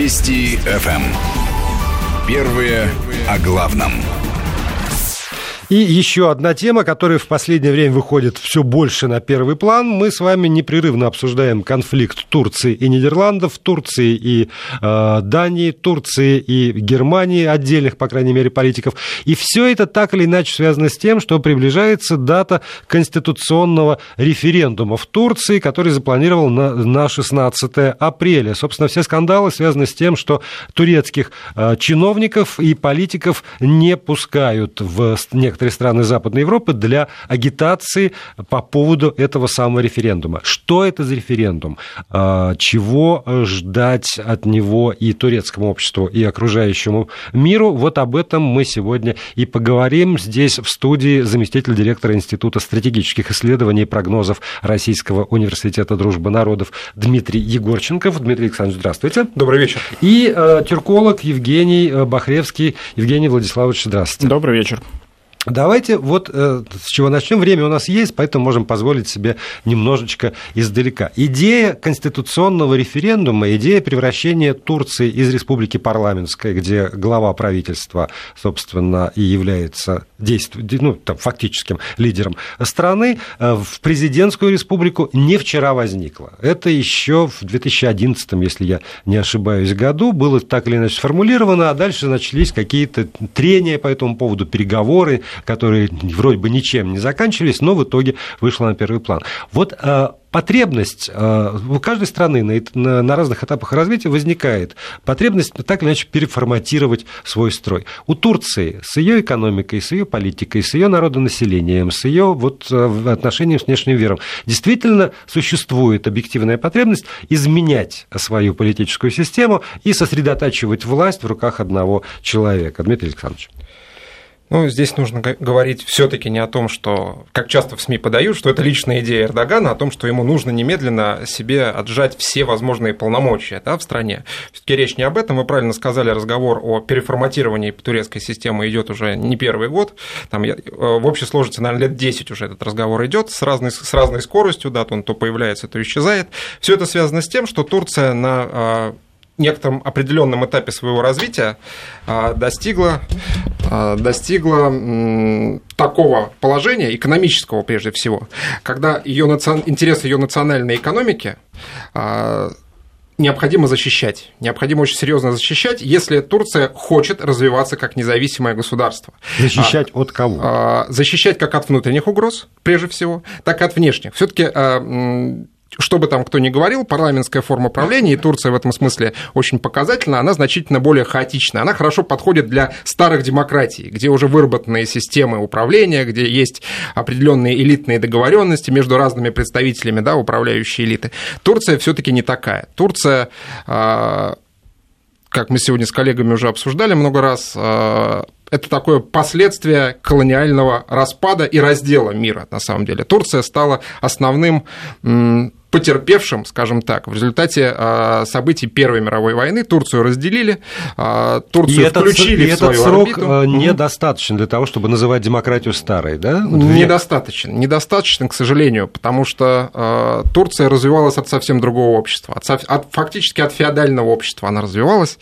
Вести ФМ. Первые о главном. И еще одна тема, которая в последнее время выходит все больше на первый план. Мы с вами непрерывно обсуждаем конфликт Турции и Нидерландов, Турции и э, Дании, Турции и Германии, отдельных, по крайней мере, политиков. И все это так или иначе связано с тем, что приближается дата конституционного референдума в Турции, который запланировал на, на 16 апреля. Собственно, все скандалы связаны с тем, что турецких э, чиновников и политиков не пускают в некоторые некоторые страны Западной Европы для агитации по поводу этого самого референдума. Что это за референдум? А, чего ждать от него и турецкому обществу, и окружающему миру? Вот об этом мы сегодня и поговорим. Здесь в студии заместитель директора Института стратегических исследований и прогнозов Российского университета дружбы народов Дмитрий Егорченков. Дмитрий Александрович, здравствуйте. Добрый вечер. И э, тюрколог Евгений Бахревский. Евгений Владиславович, здравствуйте. Добрый вечер. Давайте вот э, с чего начнем. Время у нас есть, поэтому можем позволить себе немножечко издалека. Идея конституционного референдума, идея превращения Турции из республики парламентской, где глава правительства, собственно, и является действу... ну, там, фактическим лидером страны, э, в президентскую республику не вчера возникла. Это еще в 2011, если я не ошибаюсь, году было так или иначе сформулировано, а дальше начались какие-то трения по этому поводу, переговоры, которые вроде бы ничем не заканчивались, но в итоге вышла на первый план. Вот э, потребность э, у каждой страны на, разных этапах развития возникает потребность так или иначе переформатировать свой строй. У Турции с ее экономикой, с ее политикой, с ее народонаселением, с ее вот э, отношением с внешним миром действительно существует объективная потребность изменять свою политическую систему и сосредотачивать власть в руках одного человека. Дмитрий Александрович. Ну, здесь нужно говорить все-таки не о том, что, как часто в СМИ подают, что это личная идея Эрдогана, а о том, что ему нужно немедленно себе отжать все возможные полномочия да, в стране. Все-таки речь не об этом. Вы правильно сказали, разговор о переформатировании турецкой системы идет уже не первый год. Там, в общей сложности, наверное, лет 10 уже этот разговор идет с разной, с разной скоростью, да, то он то появляется, то исчезает. Все это связано с тем, что Турция на а, некотором определенном этапе своего развития а, достигла, а, достигла такого положения, экономического прежде всего, когда ее наци... интерес ее национальной экономики а, необходимо защищать. Необходимо очень серьезно защищать, если Турция хочет развиваться как независимое государство. Защищать а, от кого? Защищать как от внутренних угроз, прежде всего, так и от внешних. Все-таки что бы там кто ни говорил, парламентская форма правления, и Турция в этом смысле очень показательна, она значительно более хаотична. Она хорошо подходит для старых демократий, где уже выработанные системы управления, где есть определенные элитные договоренности между разными представителями да, управляющей элиты. Турция все-таки не такая. Турция а, как мы сегодня с коллегами уже обсуждали много раз, а, это такое последствие колониального распада и раздела мира, на самом деле. Турция стала основным потерпевшим, скажем так, в результате а, событий Первой мировой войны. Турцию разделили, а, Турцию и включили этот, в свою этот срок орбиту. А, недостаточен для того, чтобы называть демократию старой, да? Недостаточен, недостаточно, к сожалению, потому что Турция развивалась от совсем другого общества, от, от, фактически от феодального общества она развивалась.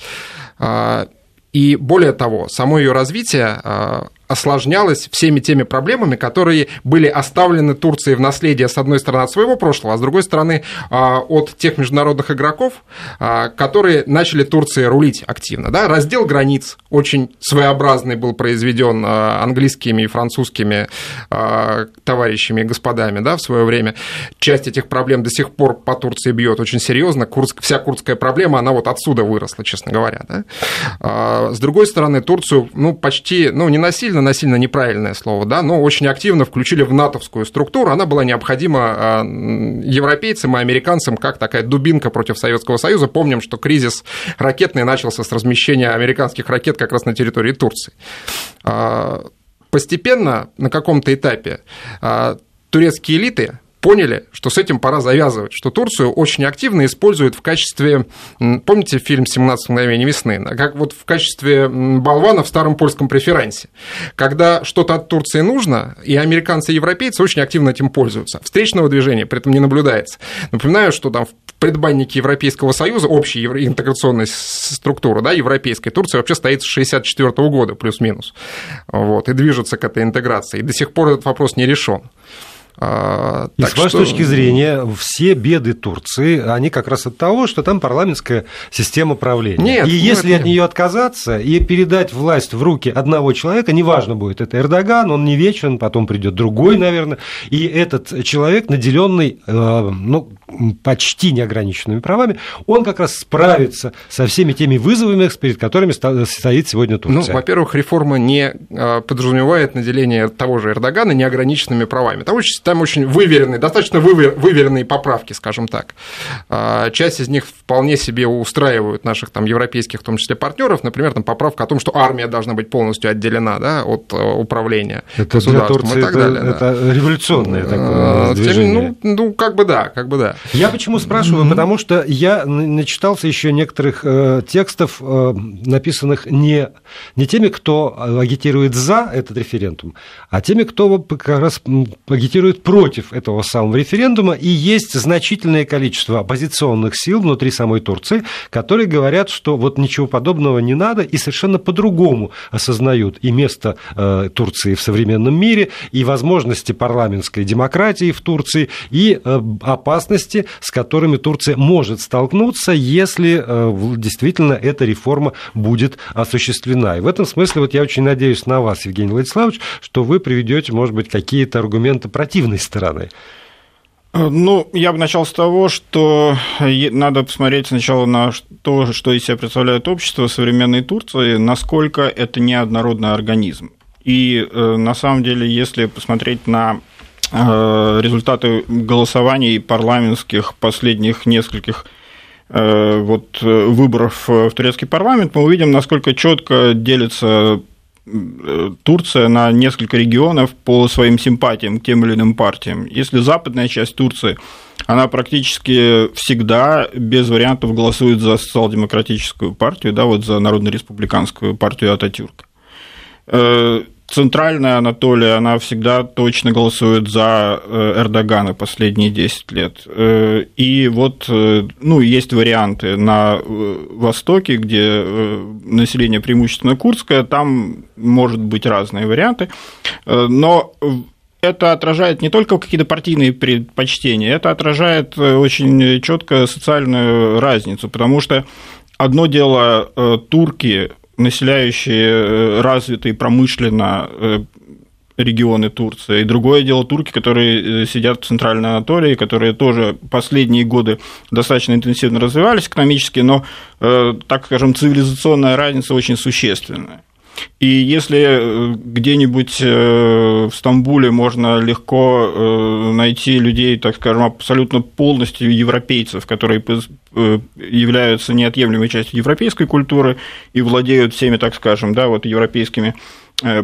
И более того, само ее развитие осложнялось всеми теми проблемами, которые были оставлены Турцией в наследие, с одной стороны, от своего прошлого, а с другой стороны, а, от тех международных игроков, а, которые начали Турции рулить активно. Да? Раздел границ очень своеобразный был произведен а, английскими и французскими товарищами и господами да, в свое время. Часть этих проблем до сих пор по Турции бьет очень серьезно. Курск, вся курдская проблема, она вот отсюда выросла, честно говоря. Да? С другой стороны, Турцию ну, почти, ну, не насильно, насильно, насильно неправильное слово, да, но очень активно включили в натовскую структуру. Она была необходима а, европейцам и американцам как такая дубинка против Советского Союза. Помним, что кризис ракетный начался с размещения американских ракет как раз на территории Турции. А, постепенно, на каком-то этапе, а, турецкие элиты поняли, что с этим пора завязывать, что Турцию очень активно используют в качестве, помните фильм «17 мгновений весны», как вот в качестве болвана в старом польском преферансе, когда что-то от Турции нужно, и американцы и европейцы очень активно этим пользуются. Встречного движения при этом не наблюдается. Напоминаю, что там в предбаннике Европейского Союза, общей интеграционной структуры, да, европейской, Турция вообще стоит с 1964 года, плюс-минус, вот, и движется к этой интеграции. И до сих пор этот вопрос не решен. А, и с вашей что... точки зрения, все беды Турции, они как раз от того, что там парламентская система правления. Нет, и если нет. от нее отказаться и передать власть в руки одного человека, неважно будет, это Эрдоган, он не вечен, потом придет другой, наверное, и этот человек, наделенный, э, ну, почти неограниченными правами, он как раз справится со всеми теми вызовами, перед которыми стоит сегодня Турция. Ну, во-первых, реформа не а, подразумевает наделение того же Эрдогана неограниченными правами. Там очень, там очень выверенные, достаточно выверенные поправки, скажем так. А, часть из них вполне себе устраивают наших там европейских, в том числе партнеров. Например, там поправка о том, что армия должна быть полностью отделена да, от э, управления это государством для Турции и так это, далее. Это да. революционное такое а, движение. Ну, ну, как бы да, как бы да. Я почему спрашиваю? Mm-hmm. Потому что я начитался еще некоторых э, текстов, э, написанных не, не теми, кто агитирует за этот референдум, а теми, кто как раз агитирует против этого самого референдума. И есть значительное количество оппозиционных сил внутри самой Турции, которые говорят, что вот ничего подобного не надо, и совершенно по-другому осознают и место э, Турции в современном мире, и возможности парламентской демократии в Турции, и э, опасности с которыми Турция может столкнуться, если э, действительно эта реформа будет осуществлена. И в этом смысле вот я очень надеюсь на вас, Евгений Владиславович, что вы приведете, может быть, какие-то аргументы противной стороны. Э, ну, я бы начал с того, что надо посмотреть сначала на то, что из себя представляет общество современной Турции, насколько это неоднородный организм. И э, на самом деле, если посмотреть на Э, результаты голосований парламентских последних нескольких э, вот, выборов в турецкий парламент, мы увидим, насколько четко делится э, Турция на несколько регионов по своим симпатиям к тем или иным партиям. Если западная часть Турции, она практически всегда без вариантов голосует за социал-демократическую партию, да, вот за народно-республиканскую партию Ататюрка Центральная Анатолия, она всегда точно голосует за э, Эрдогана последние 10 лет. Э, и вот, э, ну, есть варианты на Востоке, где население преимущественно курдское, там может быть разные варианты, но это отражает не только какие-то партийные предпочтения, это отражает очень четко социальную разницу, потому что одно дело турки, населяющие э, развитые промышленно э, регионы Турции. И другое дело турки, которые э, сидят в Центральной Анатолии, которые тоже последние годы достаточно интенсивно развивались экономически, но, так скажем, цивилизационная разница очень существенная. И если э, где-нибудь э, в Стамбуле можно легко э, найти людей, так скажем, абсолютно полностью европейцев, которые являются неотъемлемой частью европейской культуры и владеют всеми, так скажем, да, вот европейскими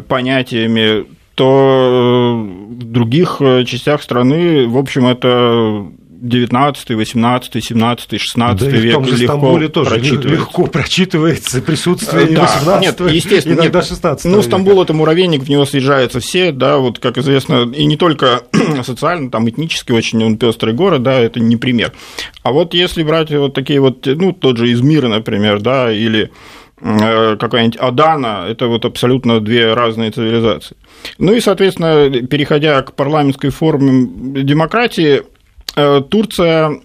понятиями, то в других частях страны, в общем, это 19, 18, 17, 16 да век и в том же легко Стамбуле тоже прочитывается. легко прочитывается присутствие да, 18 нет, естественно, иногда 16 Ну, Стамбул – это муравейник, в него съезжаются все, да, вот, как известно, и не только социально, там, этнически очень он пестрый город, да, это не пример. А вот если брать вот такие вот, ну, тот же Измир, например, да, или э, какая-нибудь Адана, это вот абсолютно две разные цивилизации. Ну и, соответственно, переходя к парламентской форме демократии, Турция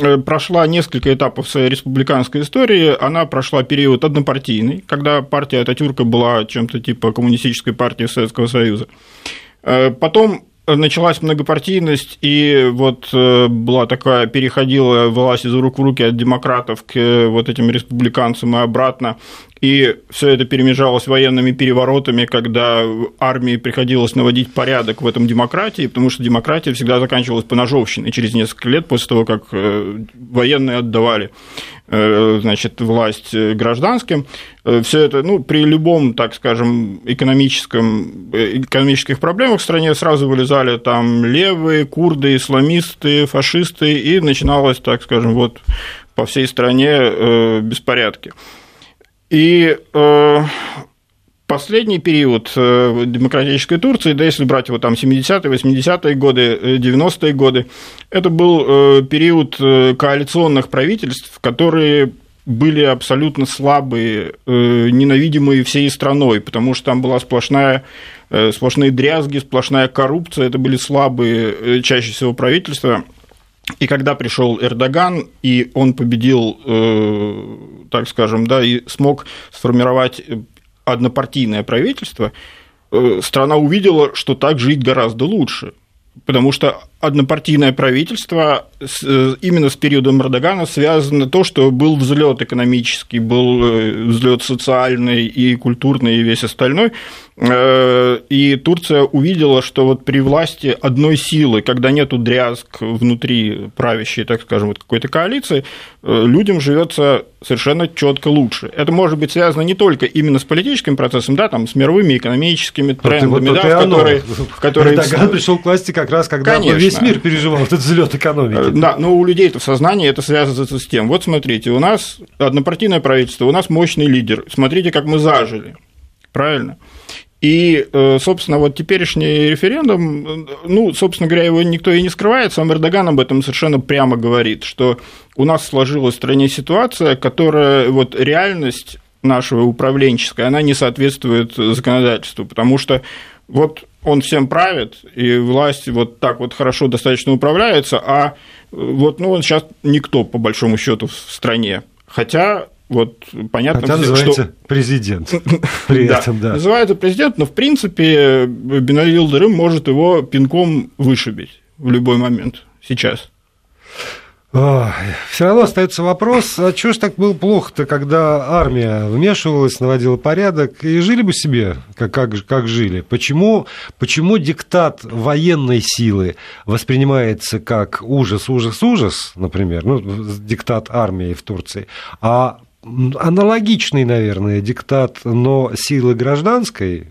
э, прошла несколько этапов своей республиканской истории. Она прошла период однопартийный, когда партия Ататюрка была чем-то типа коммунистической партии Советского Союза. Э, потом началась многопартийность, и вот была такая, переходила власть из рук в руки от демократов к вот этим республиканцам и обратно. И все это перемежалось военными переворотами, когда армии приходилось наводить порядок в этом демократии, потому что демократия всегда заканчивалась поножовщиной через несколько лет после того, как э, военные отдавали значит, власть гражданским. Все это, ну, при любом, так скажем, экономическом, экономических проблемах в стране сразу вылезали там левые, курды, исламисты, фашисты, и начиналось, так скажем, вот по всей стране беспорядки. И последний период э, демократической Турции, да если брать его там 70-е, 80-е годы, 90-е э, годы, это был э, период коалиционных правительств, которые были абсолютно слабые, ненавидимые всей страной, потому что там была сплошная, сплошные дрязги, сплошная коррупция, это были слабые чаще всего правительства. И когда пришел Эрдоган, и он победил, так скажем, да, и смог сформировать однопартийное правительство, э, страна увидела, что так жить гораздо лучше. Потому что однопартийное правительство э, именно с периодом Эрдогана связано то, что был взлет экономический, был э, взлет социальный и культурный и весь остальной. Э, и Турция увидела, что вот при власти одной силы, когда нету дрязг внутри правящей, так скажем, вот какой-то коалиции, людям живется совершенно четко лучше. Это может быть связано не только именно с политическим процессом, да, там, с мировыми экономическими трендами, вот, да, в которые, в которые... Эрдоган пришел к власти как раз, когда Конечно весь мир переживал этот взлет экономики. Э, да, но у людей это в сознании это связывается с тем. Вот смотрите, у нас однопартийное правительство, у нас мощный лидер. Смотрите, как мы зажили. Правильно? И, э, собственно, вот теперешний референдум, ну, собственно говоря, его никто и не скрывает, сам Эрдоган об этом совершенно прямо говорит, что у нас сложилась в стране ситуация, которая, вот реальность нашего управленческая, она не соответствует законодательству, потому что вот он всем правит, и власть вот так вот хорошо достаточно управляется, а вот ну, он сейчас никто, по большому счету, в стране. Хотя вот понятно, Хотя называется что... президент при этом, да. Называется президент, но в принципе Беналь Йылдырым может его пинком вышибить в любой момент сейчас. Все равно остается вопрос, а чего ж так было плохо-то, когда армия вмешивалась, наводила порядок, и жили бы себе, как, как, как жили? Почему, почему диктат военной силы воспринимается как ужас, ужас, ужас, например, ну, диктат армии в Турции, а аналогичный, наверное, диктат, но силы гражданской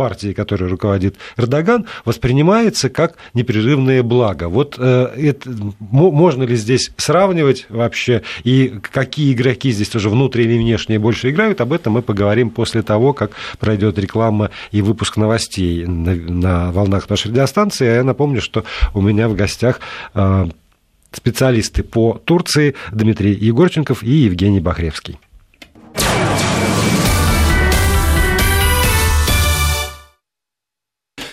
партии, которой руководит Эрдоган, воспринимается как непрерывное благо. Вот э, это, можно ли здесь сравнивать вообще, и какие игроки здесь тоже внутренние и внешние больше играют, об этом мы поговорим после того, как пройдет реклама и выпуск новостей на, на волнах нашей радиостанции. А я напомню, что у меня в гостях э, специалисты по Турции Дмитрий Егорченков и Евгений Бахревский.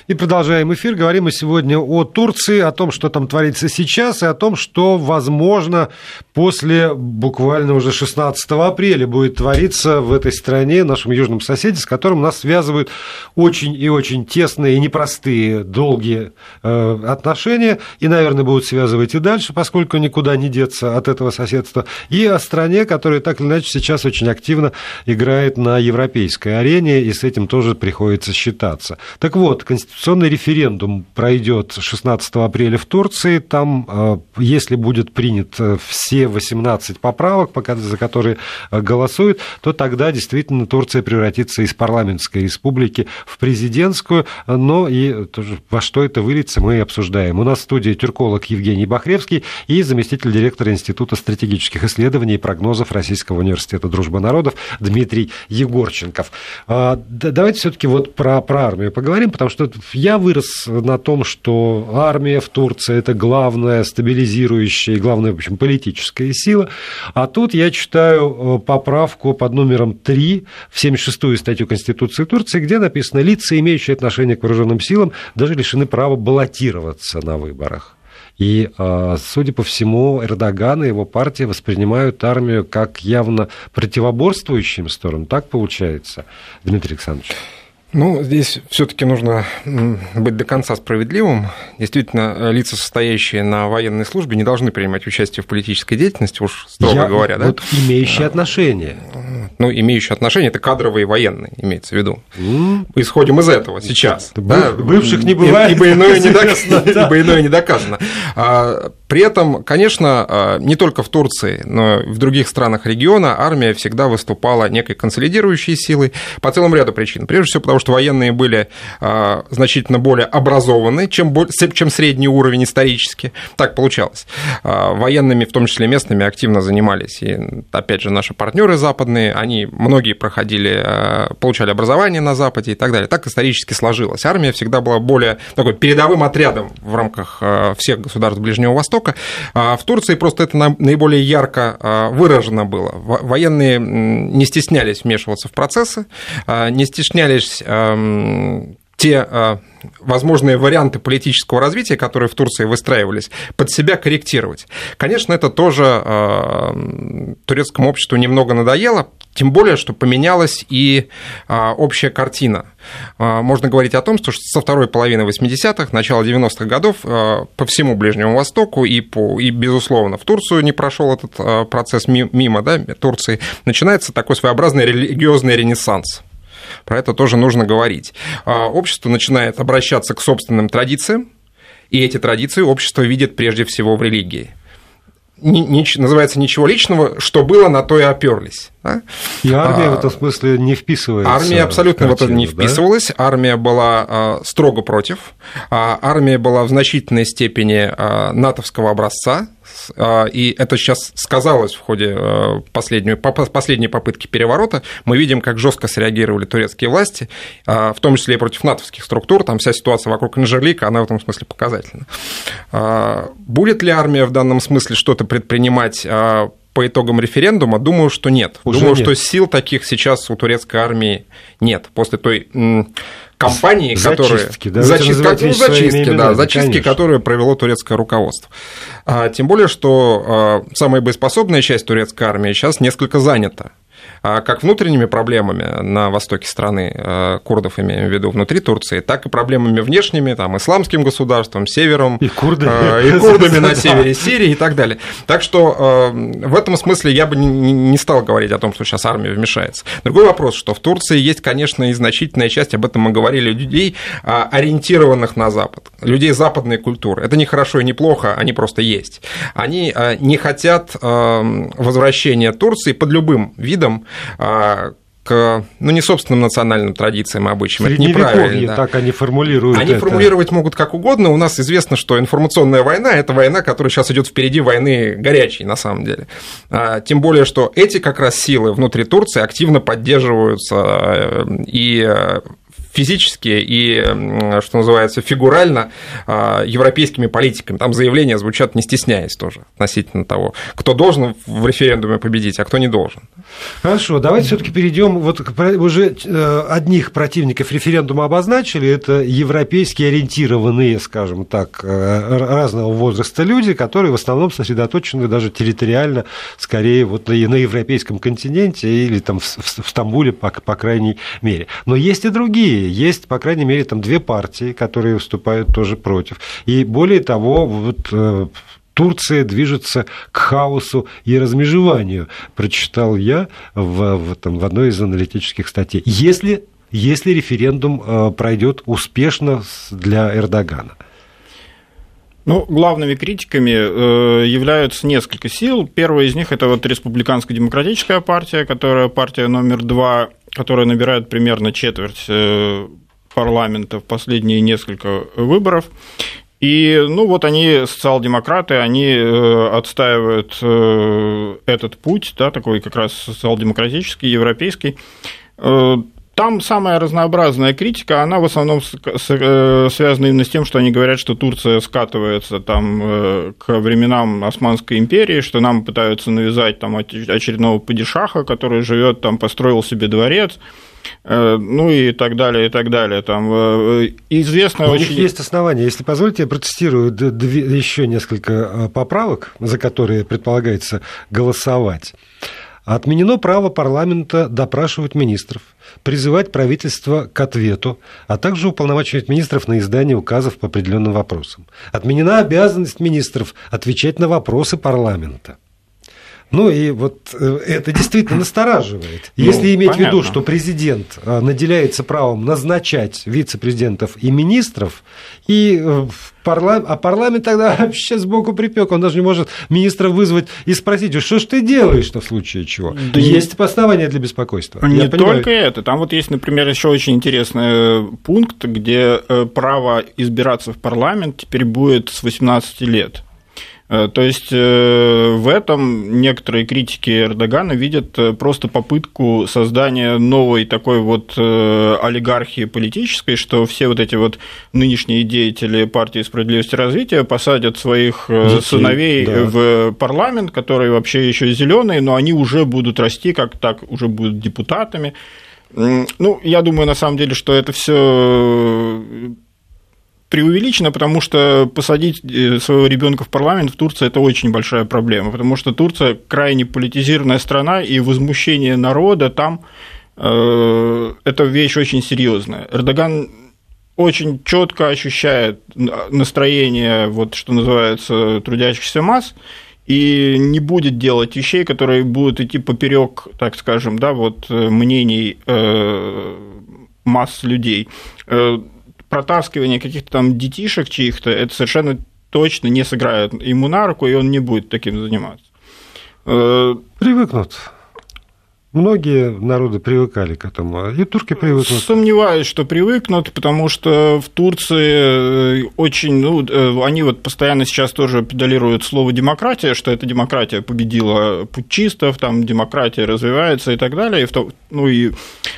И продолжаем эфир. Говорим мы сегодня о Турции, о том, что там творится сейчас, и о том, что, возможно, после буквально уже 16 апреля будет твориться в этой стране, нашем южном соседе, с которым нас связывают очень и очень тесные и непростые, долгие э, отношения, и, наверное, будут связывать и дальше, поскольку никуда не деться от этого соседства, и о стране, которая так или иначе сейчас очень активно играет на европейской арене, и с этим тоже приходится считаться. Так вот, Конституция Конституционный референдум пройдет 16 апреля в Турции. Там, э, если будет принят э, все 18 поправок, за которые э, голосуют, то тогда действительно Турция превратится из парламентской республики в президентскую. Но и во что это выльется, мы обсуждаем. У нас в студии тюрколог Евгений Бахревский и заместитель директора Института стратегических исследований и прогнозов Российского университета дружбы народов Дмитрий Егорченков. Давайте все-таки вот про, про армию поговорим, потому что я вырос на том, что армия в Турции – это главная стабилизирующая и главная, в общем, политическая сила. А тут я читаю э, поправку под номером 3 в 76-ю статью Конституции Турции, где написано «Лица, имеющие отношение к вооруженным силам, даже лишены права баллотироваться на выборах». И, э, судя по всему, Эрдоган и его партия воспринимают армию как явно противоборствующим сторону. Так получается, Дмитрий Александрович? Ну, здесь все-таки нужно быть до конца справедливым. Действительно, лица, состоящие на военной службе, не должны принимать участие в политической деятельности, уж строго Я, говоря. Вот да? имеющие отношения. Ну, имеющие отношения это кадровые военные, имеется в виду. Mm. Исходим из этого сейчас. Да? Бывших не бывает. Ибо иное не доказано. При этом, конечно, не только в Турции, но и в других странах региона армия всегда выступала некой консолидирующей силой по целому ряду причин. Прежде всего, потому что военные были значительно более образованы, чем, чем средний уровень исторически. Так получалось. Военными, в том числе местными, активно занимались. И, опять же, наши партнеры западные, они многие проходили, получали образование на Западе и так далее. Так исторически сложилось. Армия всегда была более такой передовым отрядом в рамках всех государств Ближнего Востока. В Турции просто это наиболее ярко выражено было. Военные не стеснялись вмешиваться в процессы, не стеснялись те возможные варианты политического развития, которые в Турции выстраивались, под себя корректировать. Конечно, это тоже турецкому обществу немного надоело, тем более, что поменялась и общая картина. Можно говорить о том, что со второй половины 80-х, начала 90-х годов по всему Ближнему Востоку и, по, и, безусловно, в Турцию не прошел этот процесс мимо да, Турции, начинается такой своеобразный религиозный ренессанс. Про это тоже нужно говорить. А, общество начинает обращаться к собственным традициям, и эти традиции общество видит прежде всего в религии. Не, не, называется ничего личного, что было, на то и оперлись. Да? И армия а, в этом смысле не вписывается. Армия абсолютно в, картину, в это не вписывалась. Да? Армия была а, строго против. А, армия была в значительной степени а, натовского образца. А, и это сейчас сказалось в ходе а, последней, последней попытки переворота. Мы видим, как жестко среагировали турецкие власти, а, в том числе и против натовских структур. Там вся ситуация вокруг Инжерлика, она в этом смысле показательна. Будет ли армия в данном смысле что-то предпринимать по итогам референдума, думаю, что нет. Уже думаю, нет. что сил таких сейчас у турецкой армии нет. После той компании, зачистки, которые... Да, зачистки, ну, зачистки, да, зачистки, конечно. которые провело турецкое руководство. А, тем более, что а, самая боеспособная часть турецкой армии сейчас несколько занята. А как внутренними проблемами на востоке страны, э, курдов имеем в виду, внутри Турции, так и проблемами внешними, там, исламским государством, севером, и курдами, э, и курдами на севере Сирии и так далее. Так что э, в этом смысле я бы не стал говорить о том, что сейчас армия вмешается. Другой вопрос, что в Турции есть, конечно, и значительная часть, об этом мы говорили, людей, ориентированных на Запад, людей западной культуры. Это не хорошо и не плохо, они просто есть. Они не хотят возвращения Турции под любым видом а, к, ну, не собственным национальным традициям и обычаям. Это неправильно. Да. так они формулируют Они это. формулировать могут как угодно. У нас известно, что информационная война – это война, которая сейчас идет впереди войны горячей, на самом деле. А, тем более, что эти как раз силы внутри Турции активно поддерживаются э, и э, физически и, что называется, фигурально а, европейскими политиками. Там заявления звучат не стесняясь тоже относительно того, кто должен в референдуме победить, а кто не должен. Хорошо, давайте все-таки перейдем. Вот уже э, одних противников референдума обозначили, это европейские ориентированные, скажем так, э, разного возраста люди, которые в основном сосредоточены даже территориально, скорее вот на европейском континенте или там в Стамбуле, по, по крайней мере. Но есть и другие есть, по крайней мере, там две партии, которые выступают тоже против. И более того, вот э, Турция движется к хаосу и размежеванию, прочитал я в, в, там, в одной из аналитических статей. Если, если референдум э, пройдет успешно для Эрдогана. Ну, главными критиками э, являются несколько сил. Первая из них это вот республиканская демократическая партия, которая партия номер два которая набирает примерно четверть э, парламента в последние несколько выборов. И, ну, вот они, социал-демократы, они э, отстаивают э, этот путь, да, такой как раз социал-демократический, европейский. Там самая разнообразная критика, она в основном связана именно с тем, что они говорят, что Турция скатывается там к временам Османской империи, что нам пытаются навязать там очередного падишаха, который живет там, построил себе дворец, Э, ну и так далее, и так далее. Там э, известно У очень... них есть основания. Если позволите, я протестирую еще несколько э, поправок, за которые предполагается голосовать. Отменено право парламента допрашивать министров, призывать правительство к ответу, а также уполномачивать министров на издание указов по определенным вопросам. Отменена обязанность министров отвечать на вопросы парламента. Ну и вот э, это действительно настораживает. Ну, Если ну, иметь понятно. в виду, что президент э, наделяется правом назначать вице-президентов и министров, и э, парламент, а парламент тогда вообще сбоку припек, он даже не может министра вызвать и спросить, что ж ты делаешь-то в случае чего? Да есть не... основания для беспокойства. Не только это, там вот есть, например, еще очень интересный пункт, где право избираться в парламент теперь будет с 18 лет. Э, то есть э, в этом некоторые критики Эрдогана видят э, просто попытку создания новой такой вот олигархии политической, что все вот эти вот нынешние деятели партии справедливости и развития посадят своих Детей, сыновей да. в парламент, которые вообще еще зеленые, но они уже будут расти, как так уже будут депутатами. Ну, я думаю, на самом деле, что это все преувеличено, потому что посадить э, своего ребенка в парламент в Турции это очень большая проблема, потому что Турция крайне политизированная страна, и возмущение народа там э, это вещь очень серьезная. Эрдоган очень четко ощущает настроение, вот, что называется, трудящихся масс, и не будет делать вещей, которые будут идти поперек, так скажем, да, вот, э, мнений масс людей протаскивание каких-то там детишек чьих-то, это совершенно точно не сыграет ему на руку, и он не будет таким заниматься. Э, Привыкнут. Многие народы привыкали к этому, и турки привыкнут. Сомневаюсь, что привыкнут, потому что в Турции э, очень, ну, э, они вот постоянно сейчас тоже педалируют слово демократия, что эта демократия победила путчистов, там демократия развивается и так далее. И в то, ну и,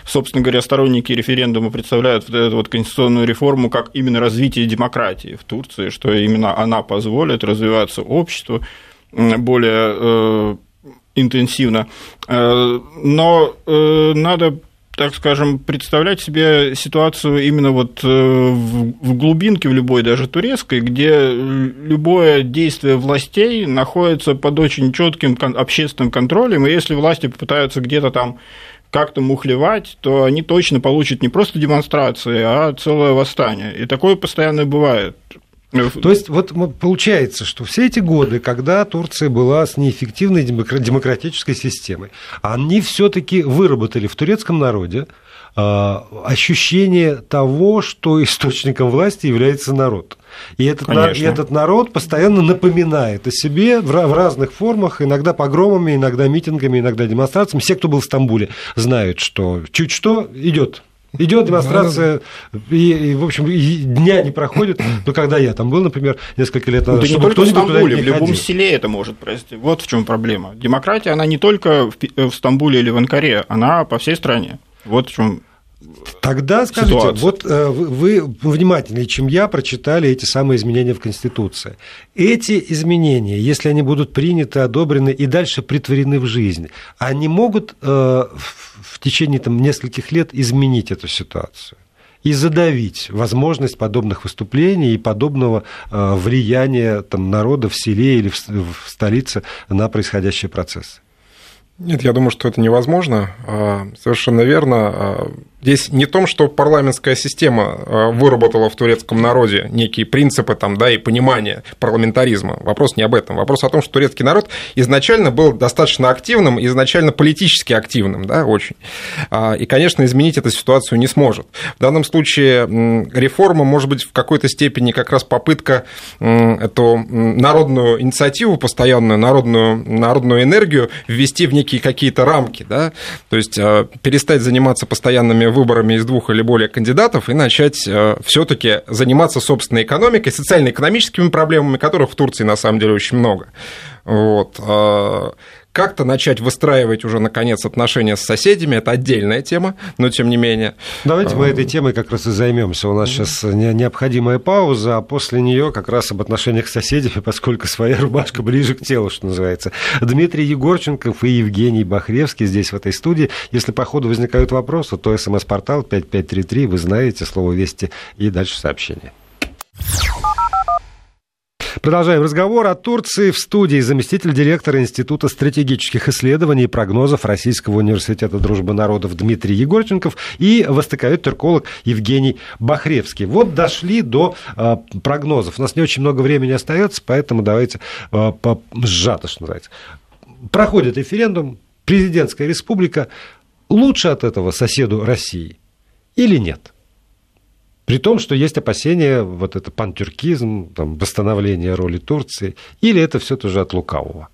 собственно говоря, сторонники референдума представляют вот эту вот конституционную реформу как именно развитие демократии в Турции, что именно она позволит развиваться обществу более э, интенсивно. Э, но э, надо так скажем, представлять себе ситуацию именно вот в глубинке, в любой, даже турецкой, где любое действие властей находится под очень четким общественным контролем, и если власти попытаются где-то там как-то мухлевать, то они точно получат не просто демонстрации, а целое восстание. И такое постоянно бывает. То есть вот получается, что все эти годы, когда Турция была с неэффективной демократической системой, они все-таки выработали в турецком народе ощущение того, что источником власти является народ. И этот, и этот народ постоянно напоминает о себе в разных формах, иногда погромами, иногда митингами, иногда демонстрациями. Все, кто был в Стамбуле, знают, что чуть что идет Идет демонстрация, и, и, в общем, и дня не проходит. Но когда я там был, например, несколько лет назад, да чтобы не только в Стамбуле, в любом ходил. селе это может произойти. Вот в чем проблема. Демократия, она не только в Стамбуле или в Анкаре, она по всей стране. Вот в чем Тогда скажите, ситуацию. вот э, вы внимательнее, чем я, прочитали эти самые изменения в Конституции. Эти изменения, если они будут приняты, одобрены и дальше притворены в жизнь, они могут э, в течение там, нескольких лет изменить эту ситуацию? и задавить возможность подобных выступлений и подобного э, влияния там, народа в селе или в столице на происходящие процессы. Нет, я думаю, что это невозможно. А, совершенно верно. Здесь не том, что парламентская система э, выработала в турецком народе некие принципы там, да, и понимание парламентаризма. Вопрос не об этом. Вопрос о том, что турецкий народ изначально был достаточно активным, изначально политически активным, да, очень. А, и, конечно, изменить эту ситуацию не сможет. В данном случае реформа может быть в какой-то степени как раз попытка эту народную инициативу, постоянную народную, народную энергию ввести в некие какие-то рамки, да, то есть э, перестать заниматься постоянными выборами из двух или более кандидатов и начать э, все-таки заниматься собственной экономикой, социально-экономическими проблемами, которых в Турции на самом деле очень много. Вот. А, как-то начать выстраивать уже, наконец, отношения с соседями, это отдельная тема, но тем не менее. Давайте мы этой темой как раз и займемся. У нас сейчас необходимая пауза, а после нее как раз об отношениях с соседями, поскольку своя рубашка ближе к телу, что называется. Дмитрий Егорченков и Евгений Бахревский здесь, в этой студии. Если по ходу возникают вопросы, то смс-портал 5533, вы знаете, слово «Вести» и дальше сообщение. Продолжаем разговор о Турции в студии заместитель директора Института стратегических исследований и прогнозов Российского университета дружбы народов Дмитрий Егорченков и востоковед-турколог Евгений Бахревский. Вот дошли до э, прогнозов. У нас не очень много времени остается, поэтому давайте э, сжато, что называется проходит референдум, президентская республика, лучше от этого соседу России или нет? При том, что есть опасения, вот это пантюркизм, там, восстановление роли Турции, или это все тоже от лукавого?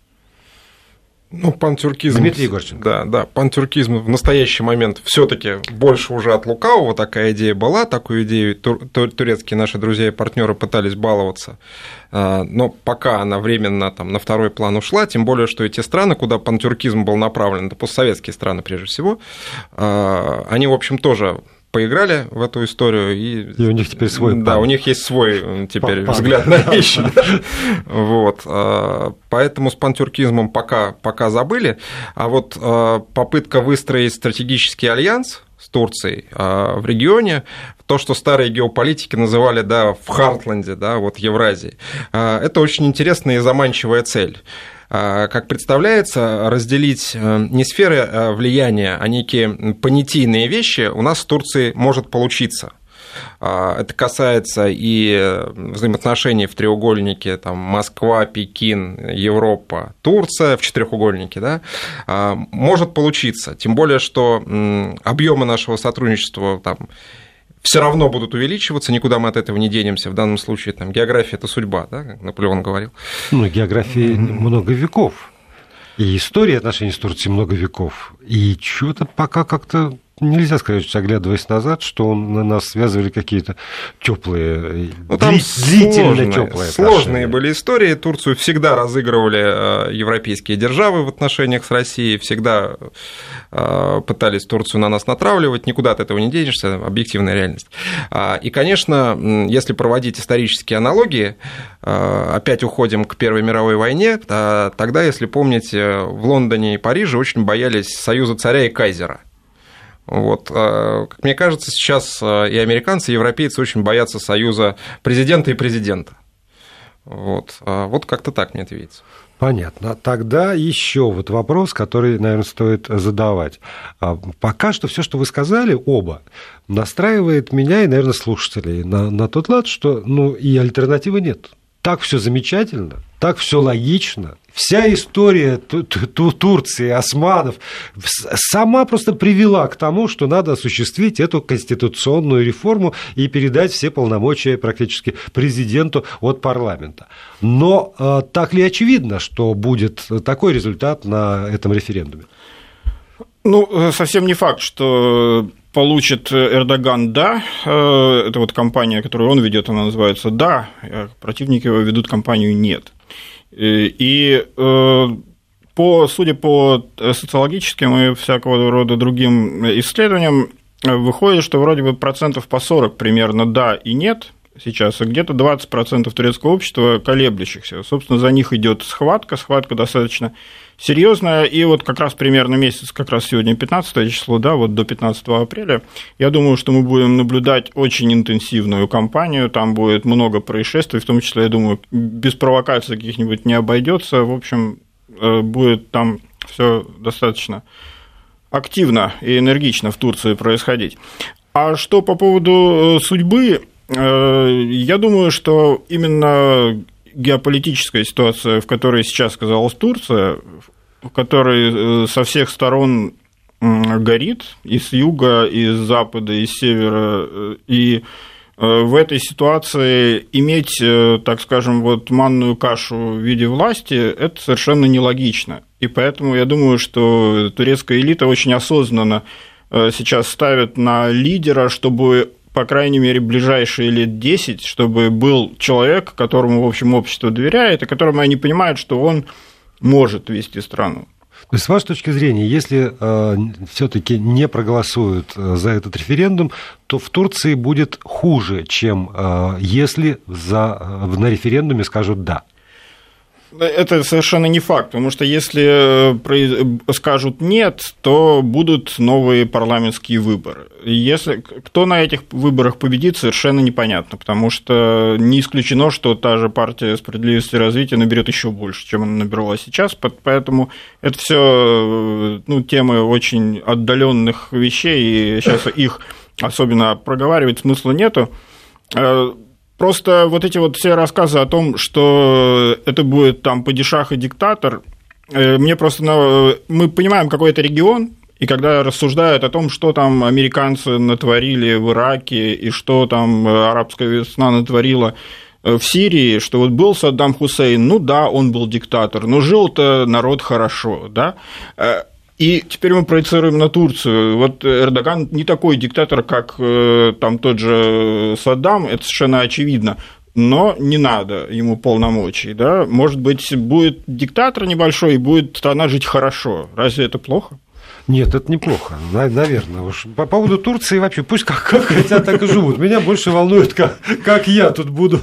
Ну, пантюркизм... Дмитрий Егорченко. Да, да, пантюркизм в настоящий момент все таки больше уже от лукавого такая идея была, такую идею тур- турецкие наши друзья и партнеры пытались баловаться, а, но пока она временно там, на второй план ушла, тем более, что эти страны, куда пантюркизм был направлен, это постсоветские страны прежде всего, а, они, в общем, тоже поиграли в эту историю. И, и у них теперь свой Да, у них есть свой э, теперь пан. взгляд на вещи. Вот. А, поэтому с пантюркизмом пока, пока забыли. А вот а, попытка выстроить стратегический альянс с Турцией а, в регионе, то, что старые геополитики называли да, в Хартленде, да, вот Евразии, это очень интересная и заманчивая цель. А, как представляется, разделить э, не сферы э, влияния, а некие понятийные вещи у нас в Турции может получиться. А, это касается и э, взаимоотношений в треугольнике там, Москва, Пекин, Европа, Турция в четырехугольнике, да, а, может получиться. Тем более, что объемы нашего сотрудничества там, все равно будут увеличиваться, никуда мы от этого не денемся. В данном случае там, география – это судьба, да, как Наполеон говорил. Ну, географии много веков. И история отношений с Турцией много веков. И что-то пока как-то нельзя сказать, оглядываясь назад, что на нас связывали какие-то теплые, ну, там длительно теплые. Сложные были истории. Турцию всегда разыгрывали э, европейские державы в отношениях с Россией, всегда э, пытались Турцию на нас натравливать, никуда от этого не денешься, объективная реальность. А, и, конечно, если проводить исторические аналогии, э, опять уходим к Первой мировой войне, тогда, если помните, в Лондоне и Париже очень боялись союза царя и кайзера. Вот. А, как мне кажется, сейчас а, и американцы, и европейцы очень боятся союза президента и президента. Вот, а, вот как-то так мне это видится. Понятно. Тогда еще вот вопрос, который, наверное, стоит задавать. Пока что все, что вы сказали, оба, настраивает меня и, наверное, слушателей на, на тот лад, что ну, и альтернативы нет. Так все замечательно, так все логично, Вся история Турции, османов сама просто привела к тому, что надо осуществить эту конституционную реформу и передать все полномочия практически президенту от парламента. Но э, так ли очевидно, что будет такой результат на этом референдуме? Ну, э, совсем не факт, что получит Эрдоган «да», э, это вот компания, которую он ведет, она называется «да», а противники его ведут компанию «нет». Э, и э, по, судя по социологическим и всякого рода другим исследованиям, выходит, что вроде бы процентов по 40 примерно да и нет сейчас, и где-то 20% турецкого общества колеблющихся. Собственно, за них идет схватка, схватка достаточно серьезная, и вот как раз примерно месяц, как раз сегодня 15 число, да, вот до 15 апреля, я думаю, что мы будем наблюдать очень интенсивную кампанию, там будет много происшествий, в том числе, я думаю, без провокаций каких-нибудь не обойдется, в общем, э, будет там все достаточно активно и энергично в Турции происходить. А что по поводу э, судьбы, я думаю, что именно геополитическая ситуация, в которой сейчас оказалась Турция, в которой э, со всех сторон горит, и с юга, и с запада, и с севера, э, и э, в этой ситуации иметь, так скажем, вот манную кашу в виде власти, это совершенно нелогично. И поэтому я думаю, что турецкая элита очень осознанно сейчас ставит на лидера, чтобы по крайней мере, ближайшие лет 10, чтобы был человек, которому, в общем, общество доверяет, и которому они понимают, что он может вести страну. То есть, с вашей точки зрения, если э, все-таки не проголосуют э, за этот референдум, то в Турции будет хуже, чем э, если за, э, на референдуме скажут да. Это совершенно не факт, потому что если э, скажут нет, то будут новые парламентские выборы. Если кто на этих выборах победит, совершенно непонятно, потому что не исключено, что та же партия справедливости и развития наберет еще больше, чем она набирала сейчас, поэтому это все э, ну, темы очень отдаленных вещей, и сейчас их особенно проговаривать смысла нету. Э, Просто вот эти вот все рассказы о том, что это будет там падишах и диктатор, Мне просто... Мы понимаем, какой это регион, и когда рассуждают о том, что там американцы натворили в Ираке и что там арабская весна натворила в Сирии, что вот был Саддам Хусейн, ну да, он был диктатор, но жил-то народ хорошо, да, и теперь мы проецируем на Турцию. Вот Эрдоган не такой диктатор, как э, там тот же Саддам, это совершенно очевидно. Но не надо ему полномочий, да? Может быть, будет диктатор небольшой, и будет страна жить хорошо. Разве это плохо? Нет, это неплохо, наверное. Уж по поводу Турции вообще, пусть как, как хотят, так и живут. Меня больше волнует, как, как я тут буду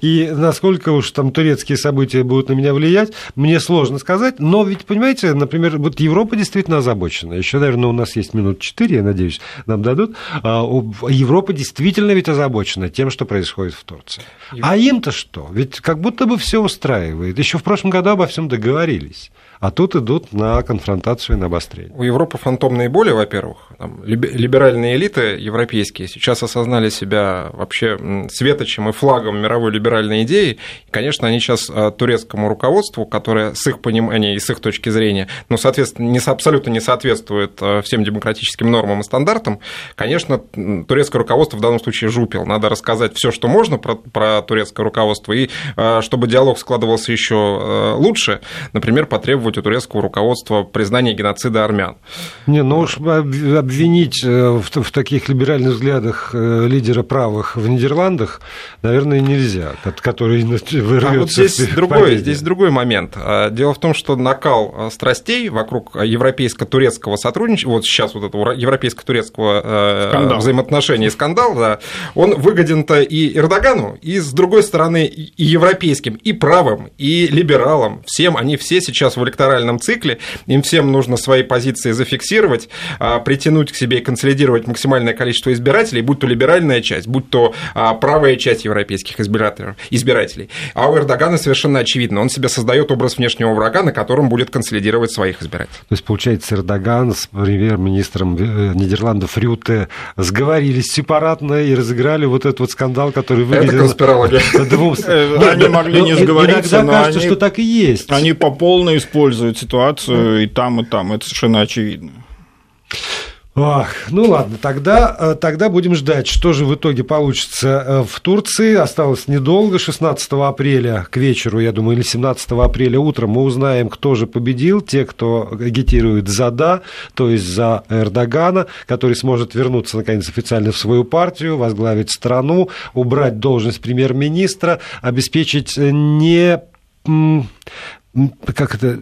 и насколько уж там турецкие события будут на меня влиять, мне сложно сказать. Но ведь, понимаете, например, вот Европа действительно озабочена. Еще, наверное, у нас есть минут четыре, я надеюсь, нам дадут. А, Европа действительно ведь озабочена тем, что происходит в Турции. А им-то что? Ведь как будто бы все устраивает. Еще в прошлом году обо всем договорились а тут идут на конфронтацию и на обострение. У Европы фантомные боли, во-первых. Либеральные элиты европейские сейчас осознали себя вообще светочем и флагом мировой либеральной идеи. И, конечно, они сейчас а, турецкому руководству, которое с их понимания и с их точки зрения, ну, соответственно, не, абсолютно не соответствует а, всем демократическим нормам и стандартам, конечно, турецкое руководство в данном случае жупил. Надо рассказать все, что можно про, про турецкое руководство, и а, чтобы диалог складывался еще лучше, например, потребовать у турецкого руководства признания геноцида армян. Не, ну уж обвинить э, в, в таких либеральных взглядах э, лидера правых в Нидерландах, наверное, нельзя, который вырвется. А вот здесь другой, здесь другой момент. А, дело в том, что накал а, страстей вокруг европейско-турецкого сотрудничества, вот сейчас вот этого европейско-турецкого э, скандал. взаимоотношения и скандал, да, он выгоден-то и Эрдогану, и с другой стороны и европейским, и правым, и либералам. Всем они все сейчас в электоральном цикле, им всем нужно свои позиции зафиксировать, а, притянуть к себе и консолидировать максимальное количество избирателей, будь то либеральная часть, будь то а, правая часть европейских избирателей. А у Эрдогана совершенно очевидно, он себе создает образ внешнего врага, на котором будет консолидировать своих избирателей. То есть, получается, Эрдоган с премьер-министром э, Нидерландов Рюте сговорились сепаратно и разыграли вот этот вот скандал, который выглядел... Это конспирология. Э, они могли не сговориться, но кажется, что так и есть. Они по полной используют ситуацию и там, и там. Это совершенно очевидно. Ах, ну ладно, тогда, э, тогда будем ждать, что же в итоге получится э, в Турции. Осталось недолго, 16 апреля к вечеру, я думаю, или 17 апреля утром мы узнаем, кто же победил. Те, кто агитирует за «да», то есть за Эрдогана, который сможет вернуться, наконец, официально в свою партию, возглавить страну, убрать должность премьер-министра, обеспечить не как это,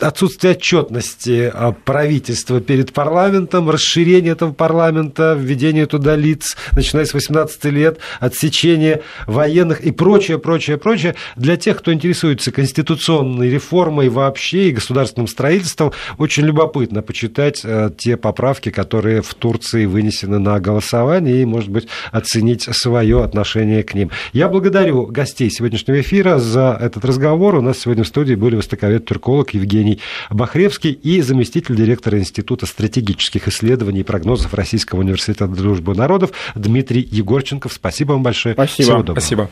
отсутствие отчетности а, правительства перед парламентом, расширение этого парламента, введение туда лиц, начиная с 18 лет, отсечение военных и прочее, прочее, прочее. Для тех, кто интересуется конституционной реформой вообще и государственным строительством, очень любопытно почитать э, те поправки, которые в Турции вынесены на голосование и, может быть, оценить свое отношение к ним. Я благодарю гостей сегодняшнего эфира за этот разговор. У нас сегодня Сегодня в студии были востоковед-турколог Евгений Бахревский и заместитель директора Института стратегических исследований и прогнозов Российского университета дружбы народов Дмитрий Егорченков. Спасибо вам большое. Спасибо. Всего доброго. Спасибо.